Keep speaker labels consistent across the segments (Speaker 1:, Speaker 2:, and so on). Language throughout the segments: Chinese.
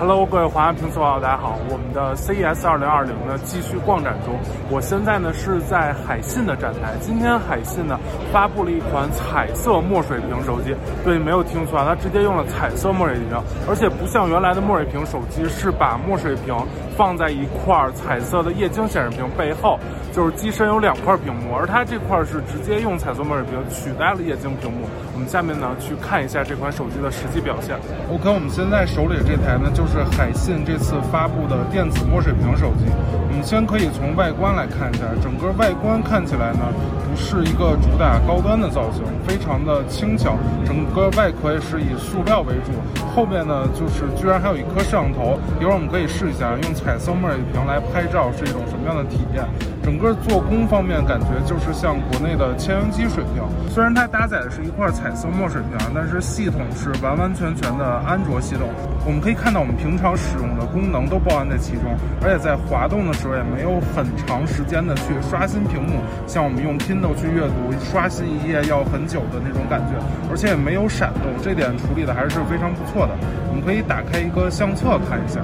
Speaker 1: Hello，各位华安评测网友，大家好。我们的 CES 2020呢继续逛展中，我现在呢是在海信的展台。今天海信呢发布了一款彩色墨水屏手机，对，没有听错啊，它直接用了彩色墨水屏，而且不像原来的墨水屏手机是把墨水屏放在一块彩色的液晶显示屏背后，就是机身有两块屏幕，而它这块是直接用彩色墨水屏取代了液晶屏幕。我们下面呢去看一下这款手机的实际表现。OK，我们现在手里这台呢就是。是海信这次发布的电子墨水屏手机。我们先可以从外观来看一下，整个外观看起来呢，不是一个主打高端的造型，非常的轻巧。整个外壳也是以塑料为主，后面呢就是居然还有一颗摄像头。一会儿我们可以试一下，用彩色墨水屏来拍照是一种什么样的体验。整个做工方面感觉就是像国内的千元机水平，虽然它搭载的是一块彩色墨水屏，但是系统是完完全全的安卓系统。我们可以看到我们平常使用的功能都包含在其中，而且在滑动的时候也没有很长时间的去刷新屏幕，像我们用 Kindle 去阅读刷新一页要很久的那种感觉，而且也没有闪动，这点处理的还是非常不错的。我们可以打开一个相册看一下。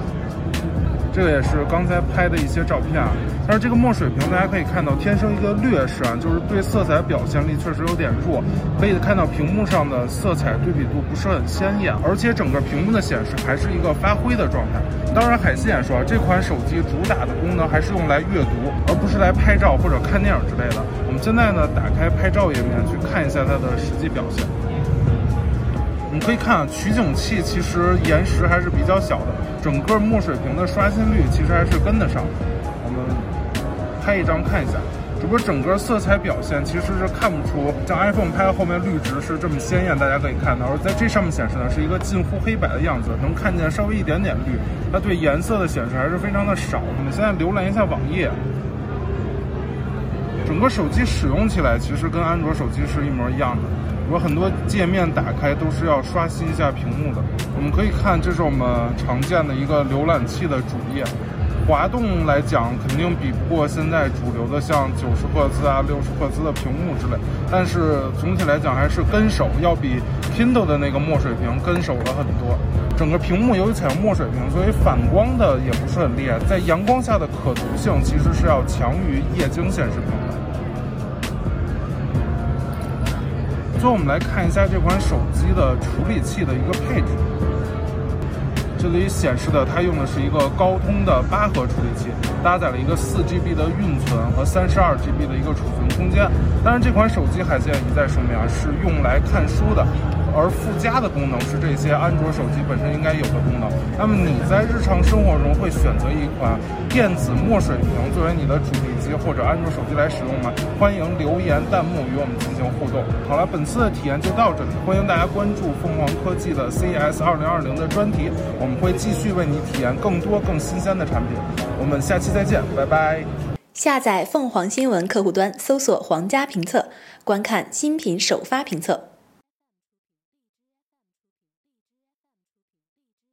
Speaker 1: 这个也是刚才拍的一些照片啊，但是这个墨水屏大家可以看到天生一个劣势啊，就是对色彩表现力确实有点弱，可以看到屏幕上的色彩对比度不是很鲜艳，而且整个屏幕的显示还是一个发灰的状态。当然，海信也说这款手机主打的功能还是用来阅读，而不是来拍照或者看电影之类的。我们现在呢，打开拍照页面去看一下它的实际表现。我们可以看取景器其实延时还是比较小的，整个墨水屏的刷新率其实还是跟得上。我们拍一张看一下，只不过整个色彩表现其实是看不出像 iPhone 拍后面绿植是这么鲜艳，大家可以看到，而在这上面显示呢是一个近乎黑白的样子，能看见稍微一点点绿，它对颜色的显示还是非常的少。我们现在浏览一下网页，整个手机使用起来其实跟安卓手机是一模一样的。我很多界面打开都是要刷新一下屏幕的。我们可以看，这是我们常见的一个浏览器的主页。滑动来讲，肯定比不过现在主流的像九十赫兹啊、六十赫兹的屏幕之类。但是总体来讲，还是跟手，要比 Kindle 的那个墨水屏跟手了很多。整个屏幕由于采用墨水屏，所以反光的也不是很厉害，在阳光下的可读性其实是要强于液晶显示屏的。最后我们来看一下这款手机的处理器的一个配置。这里显示的它用的是一个高通的八核处理器，搭载了一个四 GB 的运存和三十二 GB 的一个储存空间。当然，这款手机海信一再声明啊，是用来看书的。而附加的功能是这些安卓手机本身应该有的功能。那么你在日常生活中会选择一款电子墨水屏作为你的主力或者安卓手机来使用吗？欢迎留言弹幕与我们进行互动。好了，本次的体验就到这里，欢迎大家关注凤凰科技的 CES 2020的专题，我们会继续为你体验更多更新鲜的产品。我们下期再见，拜拜。
Speaker 2: 下载凤凰新闻客户端，搜索“皇家评测”，观看新品首发评测。